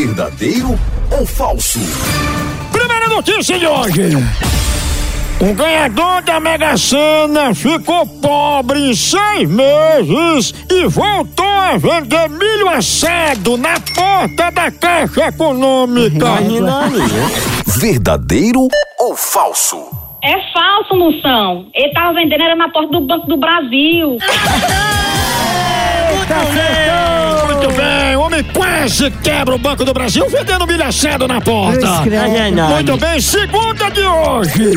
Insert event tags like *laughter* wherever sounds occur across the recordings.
Verdadeiro ou falso? Primeira notícia de hoje. O ganhador da Mega Sena ficou pobre em seis meses e voltou a vender milho assado na porta da Caixa Econômica. Verdadeiro ou falso? É falso, Moção. Ele tava vendendo era na porta do Banco do Brasil. Muito bem, quase quebra o Banco do Brasil vendendo milho assado na porta. Muito bem, segunda de hoje.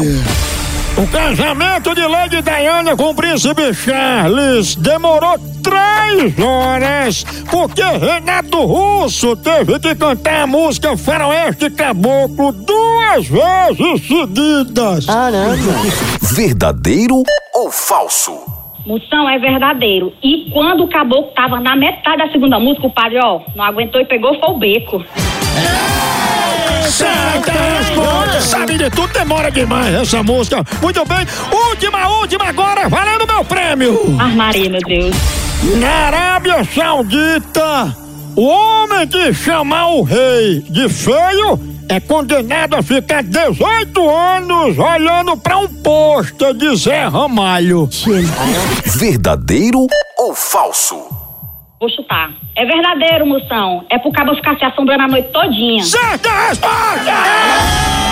O casamento de Lady Diana com o príncipe Charles demorou três horas porque Renato Russo teve que cantar a música Faroeste Caboclo duas vezes seguidas. Verdadeiro ou falso? Moção é verdadeiro. E quando o caboclo tava na metade da segunda música, o padre, ó, não aguentou e pegou foi o beco. Certa resposta, sabe de tudo, demora demais essa música. Muito bem, última, última agora, valendo meu prêmio. Ah, Maria, meu Deus. Na Arábia Saudita, o homem que chamar o rei de feio é condenado a ficar 18 anos olhando pra um pôster de Zé Ramalho. Verdadeiro ou falso? Vou chutar. É verdadeiro, Moção. É pro cabo ficar se assombrando a noite todinha. Certa resposta! Sabia!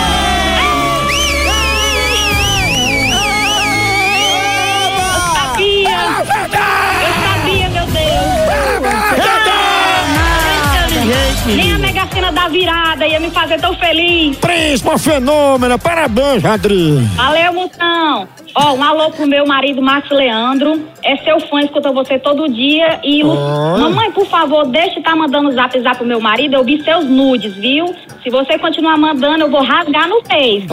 Nem a Mega Sena da virada ia me fazer tão feliz. Príncipe fenômeno, parabéns, Adri. Valeu, Moção. Ó, um alô pro meu marido Márcio Leandro. É seu fã, escuta você todo dia. E, Lu- Oi. mamãe, por favor, deixe de estar mandando zap zap pro meu marido. Eu vi seus nudes, viu? Se você continuar mandando, eu vou rasgar no Face.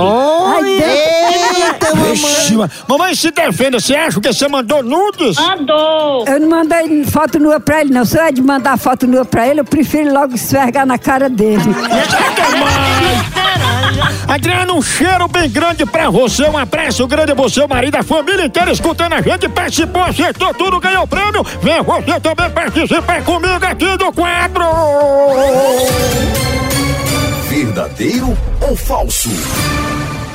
Vixe, ma- mamãe se defenda, você acha que você mandou nudes? Mandou. Eu não mandei foto nua pra ele, não. Se eu é de mandar foto nua pra ele, eu prefiro logo esfregar na cara dele. *laughs* Adriano, um cheiro bem grande pra você, um abraço grande a você, o marido, a família inteira escutando a gente, participou, acertou tudo, ganhou prêmio. Vem você também participar comigo aqui do quadro. Verdadeiro ou falso?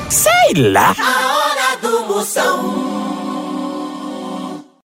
Sei lá. A hora do Moção.